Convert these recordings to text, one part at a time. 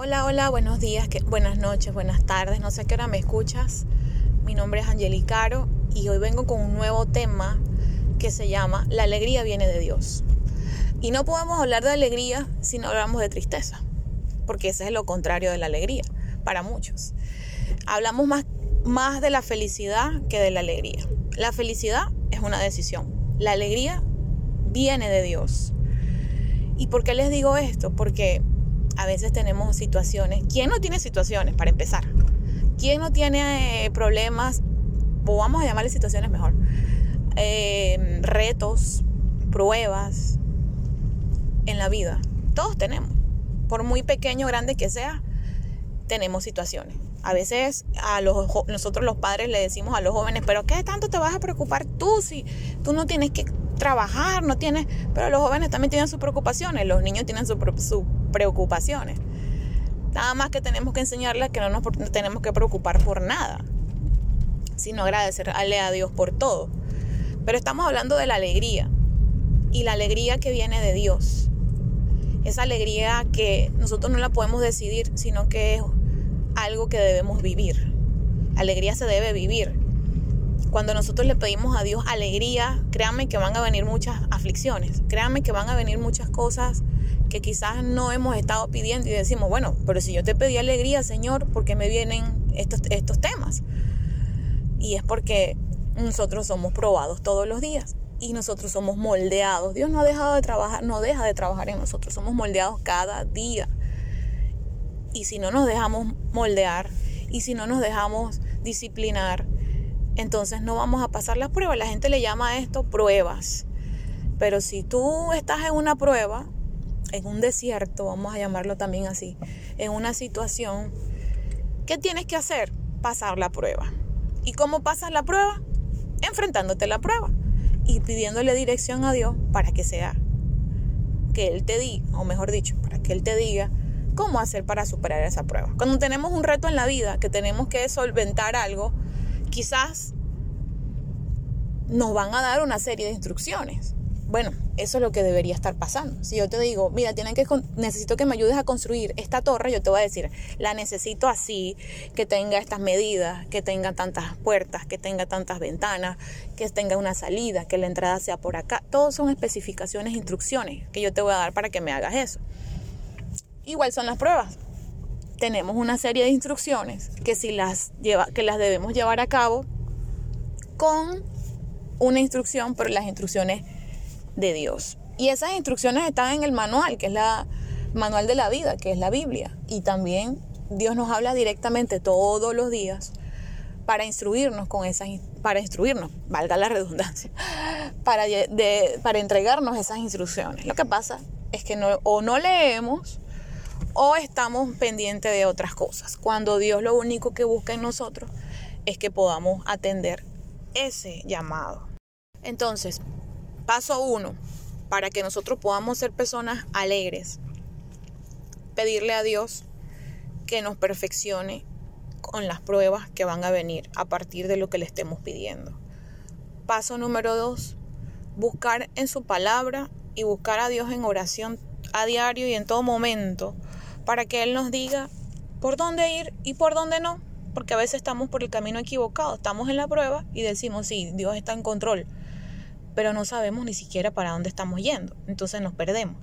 Hola, hola, buenos días, buenas noches, buenas tardes, no sé a qué hora me escuchas. Mi nombre es Angelicaro y hoy vengo con un nuevo tema que se llama La alegría viene de Dios. Y no podemos hablar de alegría si no hablamos de tristeza, porque ese es lo contrario de la alegría para muchos. Hablamos más, más de la felicidad que de la alegría. La felicidad es una decisión, la alegría viene de Dios. ¿Y por qué les digo esto? Porque a veces tenemos situaciones. ¿Quién no tiene situaciones, para empezar? ¿Quién no tiene eh, problemas, o vamos a llamarle situaciones mejor, eh, retos, pruebas en la vida? Todos tenemos. Por muy pequeño o grande que sea, tenemos situaciones. A veces a los, nosotros los padres le decimos a los jóvenes, pero ¿qué tanto te vas a preocupar tú si tú no tienes que trabajar, no tienes, pero los jóvenes también tienen sus preocupaciones, los niños tienen sus preocupaciones. Nada más que tenemos que enseñarles que no nos tenemos que preocupar por nada, sino agradecerle a Dios por todo. Pero estamos hablando de la alegría y la alegría que viene de Dios. Esa alegría que nosotros no la podemos decidir, sino que es algo que debemos vivir. alegría se debe vivir. Cuando nosotros le pedimos a Dios alegría, créanme que van a venir muchas aflicciones, créanme que van a venir muchas cosas que quizás no hemos estado pidiendo y decimos, bueno, pero si yo te pedí alegría, Señor, ¿por qué me vienen estos, estos temas? Y es porque nosotros somos probados todos los días y nosotros somos moldeados. Dios no ha dejado de trabajar, no deja de trabajar en nosotros, somos moldeados cada día. Y si no nos dejamos moldear y si no nos dejamos disciplinar, entonces no vamos a pasar las pruebas. La gente le llama a esto pruebas. Pero si tú estás en una prueba, en un desierto, vamos a llamarlo también así, en una situación, ¿qué tienes que hacer? Pasar la prueba. ¿Y cómo pasas la prueba? Enfrentándote a la prueba y pidiéndole dirección a Dios para que sea que Él te diga, o mejor dicho, para que Él te diga cómo hacer para superar esa prueba. Cuando tenemos un reto en la vida, que tenemos que solventar algo, quizás nos van a dar una serie de instrucciones. Bueno, eso es lo que debería estar pasando. Si yo te digo, mira, tienen que necesito que me ayudes a construir esta torre, yo te voy a decir, la necesito así, que tenga estas medidas, que tenga tantas puertas, que tenga tantas ventanas, que tenga una salida, que la entrada sea por acá. Todos son especificaciones, instrucciones que yo te voy a dar para que me hagas eso. Igual son las pruebas tenemos una serie de instrucciones que si las lleva, que las debemos llevar a cabo con una instrucción, pero las instrucciones de Dios. Y esas instrucciones están en el manual, que es la manual de la vida, que es la Biblia. Y también Dios nos habla directamente todos los días para instruirnos con esas para instruirnos, valga la redundancia, para, para entregarnos esas instrucciones. Lo que pasa es que no, o no leemos o estamos pendientes de otras cosas, cuando Dios lo único que busca en nosotros es que podamos atender ese llamado. Entonces, paso uno, para que nosotros podamos ser personas alegres, pedirle a Dios que nos perfeccione con las pruebas que van a venir a partir de lo que le estemos pidiendo. Paso número dos, buscar en su palabra y buscar a Dios en oración a diario y en todo momento para que Él nos diga por dónde ir y por dónde no, porque a veces estamos por el camino equivocado, estamos en la prueba y decimos, sí, Dios está en control, pero no sabemos ni siquiera para dónde estamos yendo, entonces nos perdemos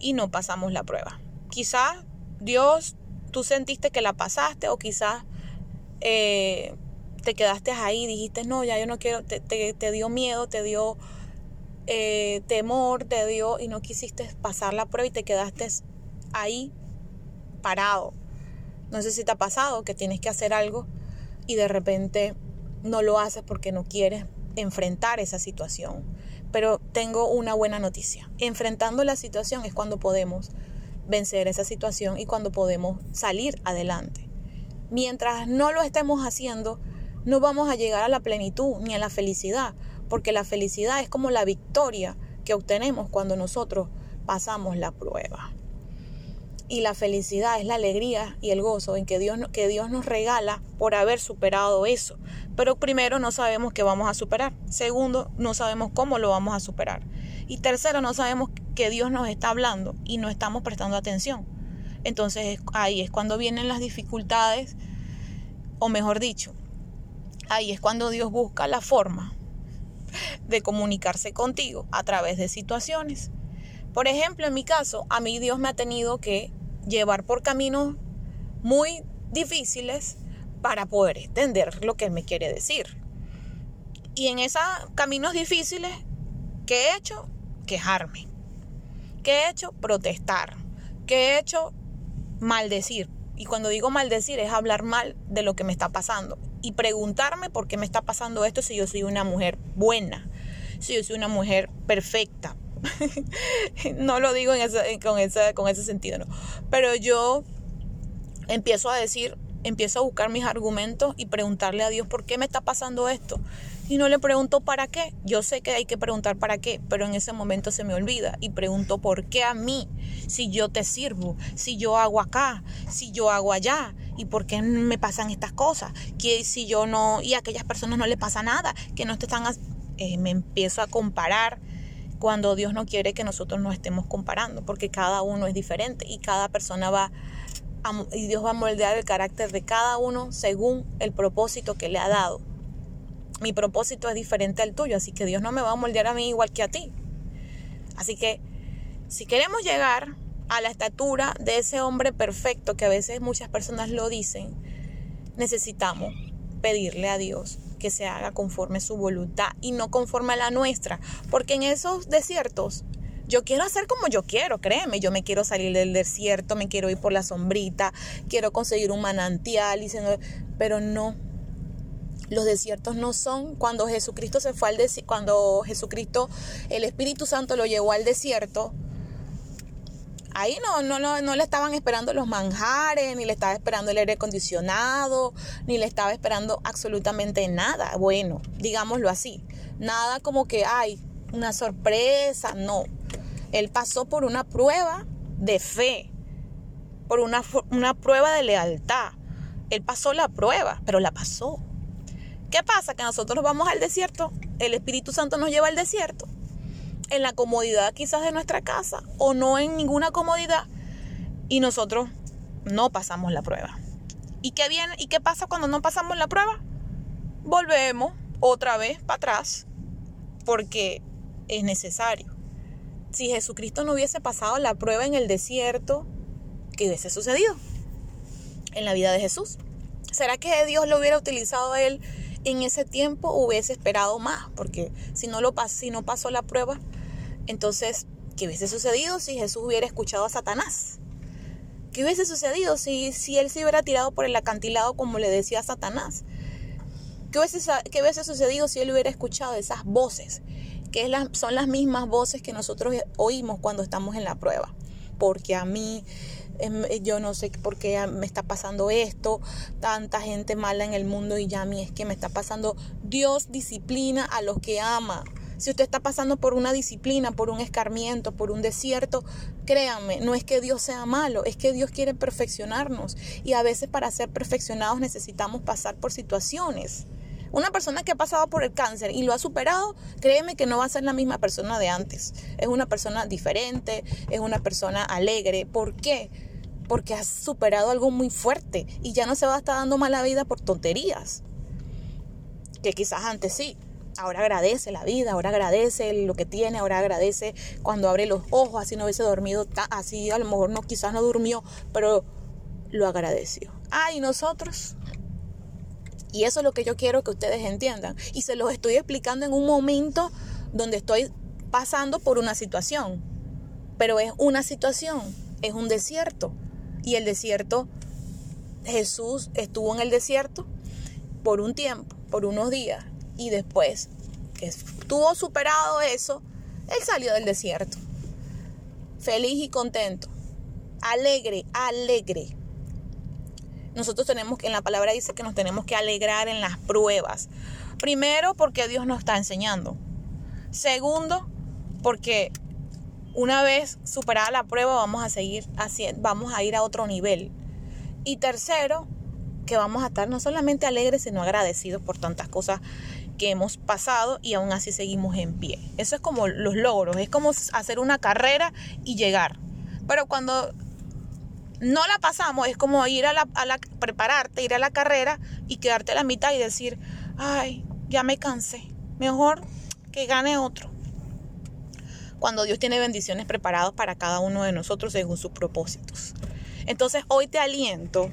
y no pasamos la prueba. Quizás Dios, tú sentiste que la pasaste o quizás eh, te quedaste ahí dijiste, no, ya yo no quiero, te, te, dio miedo, te dio eh, temor, te dio y no quisiste pasar la prueba y te quedaste ahí parado. No sé si te ha pasado que tienes que hacer algo y de repente no lo haces porque no quieres enfrentar esa situación. Pero tengo una buena noticia. Enfrentando la situación es cuando podemos vencer esa situación y cuando podemos salir adelante. Mientras no lo estemos haciendo, no vamos a llegar a la plenitud ni a la felicidad, porque la felicidad es como la victoria que obtenemos cuando nosotros pasamos la prueba y la felicidad es la alegría y el gozo en que Dios, que Dios nos regala por haber superado eso. Pero primero no sabemos qué vamos a superar. Segundo, no sabemos cómo lo vamos a superar. Y tercero, no sabemos que Dios nos está hablando y no estamos prestando atención. Entonces ahí es cuando vienen las dificultades, o mejor dicho, ahí es cuando Dios busca la forma de comunicarse contigo a través de situaciones. Por ejemplo, en mi caso, a mí Dios me ha tenido que llevar por caminos muy difíciles para poder entender lo que me quiere decir. Y en esos caminos difíciles, ¿qué he hecho? Quejarme. ¿Qué he hecho? Protestar. ¿Qué he hecho? Maldecir. Y cuando digo maldecir es hablar mal de lo que me está pasando. Y preguntarme por qué me está pasando esto si yo soy una mujer buena, si yo soy una mujer perfecta. no lo digo con, ese, con ese sentido. Pero yo empiezo a decir, empiezo a buscar mis argumentos y preguntarle a Dios por qué me está pasando esto. Y no le pregunto para qué. Yo sé que hay que preguntar para qué, pero en ese momento se me olvida y pregunto por qué a mí, si yo te sirvo, si yo hago acá, si yo hago allá, y por qué me pasan estas cosas, que si yo no, y a aquellas personas no le pasa nada, que no te están, eh, me empiezo a comparar cuando Dios no quiere que nosotros nos estemos comparando, porque cada uno es diferente y cada persona va y Dios va a moldear el carácter de cada uno según el propósito que le ha dado. Mi propósito es diferente al tuyo, así que Dios no me va a moldear a mí igual que a ti. Así que si queremos llegar a la estatura de ese hombre perfecto que a veces muchas personas lo dicen, necesitamos pedirle a Dios que se haga conforme su voluntad y no conforme a la nuestra, porque en esos desiertos yo quiero hacer como yo quiero, créeme, yo me quiero salir del desierto, me quiero ir por la sombrita, quiero conseguir un manantial, y pero no. Los desiertos no son cuando Jesucristo se fue al desierto, cuando Jesucristo, el Espíritu Santo lo llevó al desierto. Ahí no, no, no, le estaban esperando los manjares, ni le estaba esperando el aire acondicionado, ni le estaba esperando absolutamente nada. Bueno, digámoslo así. Nada como que hay una sorpresa, no. Él pasó por una prueba de fe, por una, una prueba de lealtad. Él pasó la prueba, pero la pasó. ¿Qué pasa? Que nosotros vamos al desierto, el Espíritu Santo nos lleva al desierto, en la comodidad quizás de nuestra casa o no en ninguna comodidad y nosotros no pasamos la prueba. ¿Y qué viene? ¿Y qué pasa cuando no pasamos la prueba? Volvemos otra vez para atrás porque es necesario si Jesucristo no hubiese pasado la prueba en el desierto, ¿qué hubiese sucedido en la vida de Jesús? ¿Será que Dios lo hubiera utilizado a él en ese tiempo hubiese esperado más? Porque si no, lo, si no pasó la prueba, entonces, ¿qué hubiese sucedido si Jesús hubiera escuchado a Satanás? ¿Qué hubiese sucedido si, si él se hubiera tirado por el acantilado como le decía a Satanás? ¿Qué hubiese, ¿Qué hubiese sucedido si él hubiera escuchado esas voces que son las mismas voces que nosotros oímos cuando estamos en la prueba. Porque a mí, em, yo no sé por qué me está pasando esto, tanta gente mala en el mundo y ya a mí es que me está pasando. Dios disciplina a los que ama. Si usted está pasando por una disciplina, por un escarmiento, por un desierto, créanme, no es que Dios sea malo, es que Dios quiere perfeccionarnos. Y a veces para ser perfeccionados necesitamos pasar por situaciones. Una persona que ha pasado por el cáncer y lo ha superado, créeme que no va a ser la misma persona de antes. Es una persona diferente, es una persona alegre. ¿Por qué? Porque has superado algo muy fuerte y ya no se va a estar dando mala vida por tonterías. Que quizás antes sí. Ahora agradece la vida, ahora agradece lo que tiene, ahora agradece cuando abre los ojos, así no hubiese dormido, así a lo mejor no, quizás no durmió, pero lo agradeció. Ah, y nosotros, y eso es lo que yo quiero que ustedes entiendan. Y se los estoy explicando en un momento donde estoy pasando por una situación. Pero es una situación, es un desierto. Y el desierto, Jesús estuvo en el desierto por un tiempo, por unos días. Y después que estuvo superado eso, Él salió del desierto. Feliz y contento. Alegre, alegre nosotros tenemos que, en la palabra dice que nos tenemos que alegrar en las pruebas. Primero, porque Dios nos está enseñando. Segundo, porque una vez superada la prueba vamos a seguir haciendo, vamos a ir a otro nivel. Y tercero, que vamos a estar no solamente alegres, sino agradecidos por tantas cosas que hemos pasado y aún así seguimos en pie. Eso es como los logros, es como hacer una carrera y llegar. Pero cuando no la pasamos, es como ir a la, a la, prepararte, ir a la carrera y quedarte a la mitad y decir, ay, ya me cansé, mejor que gane otro. Cuando Dios tiene bendiciones preparadas para cada uno de nosotros según sus propósitos. Entonces hoy te aliento,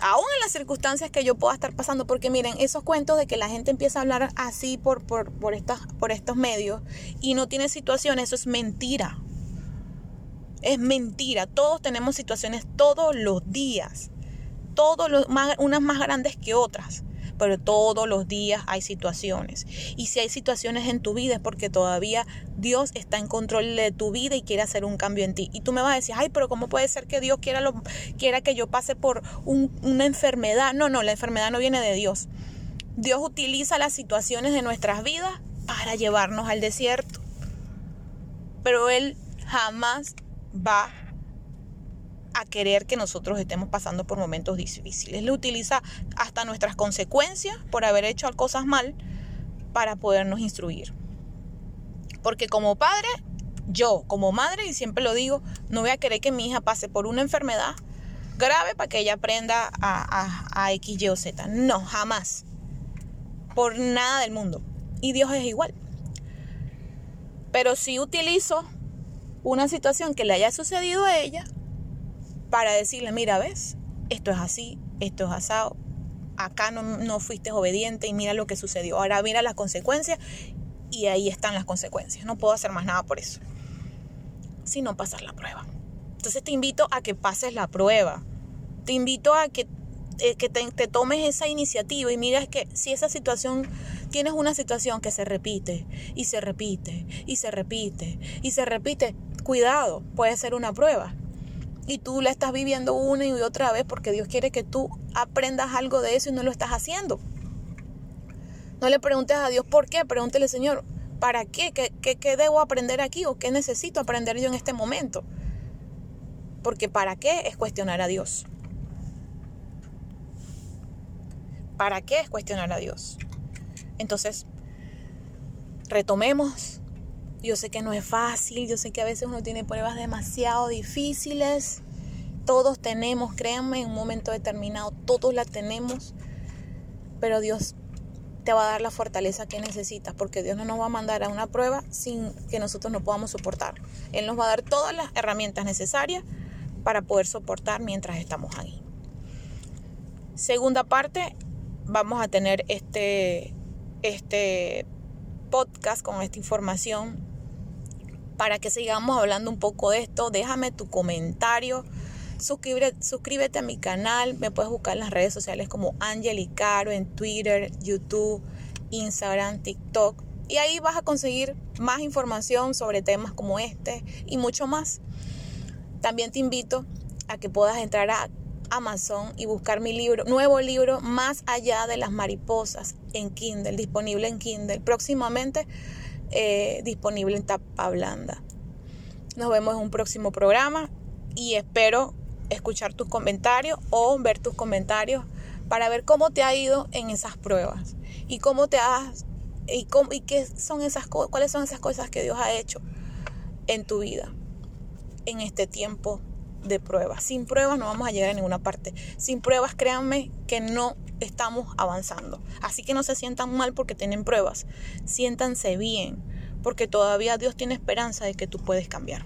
aún en las circunstancias que yo pueda estar pasando, porque miren, esos cuentos de que la gente empieza a hablar así por, por, por, por estos medios y no tiene situaciones, eso es mentira. Es mentira. Todos tenemos situaciones todos los días. Todos los más, unas más grandes que otras. Pero todos los días hay situaciones. Y si hay situaciones en tu vida es porque todavía Dios está en control de tu vida y quiere hacer un cambio en ti. Y tú me vas a decir, ay, pero ¿cómo puede ser que Dios quiera, quiera que yo pase por un, una enfermedad? No, no, la enfermedad no viene de Dios. Dios utiliza las situaciones de nuestras vidas para llevarnos al desierto. Pero Él jamás va a querer que nosotros estemos pasando por momentos difíciles. Le utiliza hasta nuestras consecuencias por haber hecho cosas mal para podernos instruir. Porque como padre, yo como madre, y siempre lo digo, no voy a querer que mi hija pase por una enfermedad grave para que ella aprenda a, a, a X, Y o Z. No, jamás. Por nada del mundo. Y Dios es igual. Pero si utilizo una situación que le haya sucedido a ella para decirle, mira, ves, esto es así, esto es asado, acá no, no fuiste obediente y mira lo que sucedió. Ahora mira las consecuencias y ahí están las consecuencias. No puedo hacer más nada por eso. Sino pasar la prueba. Entonces te invito a que pases la prueba. Te invito a que, eh, que te, te, tomes esa iniciativa y mires que si esa situación, tienes una situación que se repite y se repite y se repite y se repite, cuidado, puede ser una prueba. Y tú la estás viviendo una y otra vez porque Dios quiere que tú aprendas algo de eso y no lo estás haciendo. No le preguntes a Dios por qué, pregúntele, Señor, ¿para qué? ¿Qué, qué? debo aprender aquí o qué necesito aprender yo en este momento? Porque para qué es cuestionar a Dios. ¿Para qué es cuestionar a Dios? Entonces, retomemos yo sé que no es fácil, yo sé que a veces uno tiene pruebas demasiado difíciles. Todos tenemos, créanme, en un momento determinado, todos la tenemos. Pero Dios te va a dar la fortaleza que necesitas, porque Dios no nos va a mandar a una prueba sin que nosotros no podamos soportar. Él nos va a dar todas las herramientas necesarias para poder soportar mientras estamos ahí. Segunda parte, vamos a tener este, este podcast con esta información para que sigamos hablando un poco de esto. Déjame tu comentario. Suscríbete, a mi canal. Me puedes buscar en las redes sociales como Angel Caro en Twitter, YouTube, Instagram, TikTok. Y ahí vas a conseguir más información sobre temas como este y mucho más. También te invito a que puedas entrar a Amazon y buscar mi libro, nuevo libro, Más allá de las mariposas, en Kindle, disponible en Kindle. Próximamente eh, disponible en tapa blanda. Nos vemos en un próximo programa y espero escuchar tus comentarios o ver tus comentarios para ver cómo te ha ido en esas pruebas y cómo te has y, cómo, y qué son esas cuáles son esas cosas que Dios ha hecho en tu vida en este tiempo de pruebas. Sin pruebas no vamos a llegar a ninguna parte. Sin pruebas, créanme que no estamos avanzando. Así que no se sientan mal porque tienen pruebas. Siéntanse bien, porque todavía Dios tiene esperanza de que tú puedes cambiar.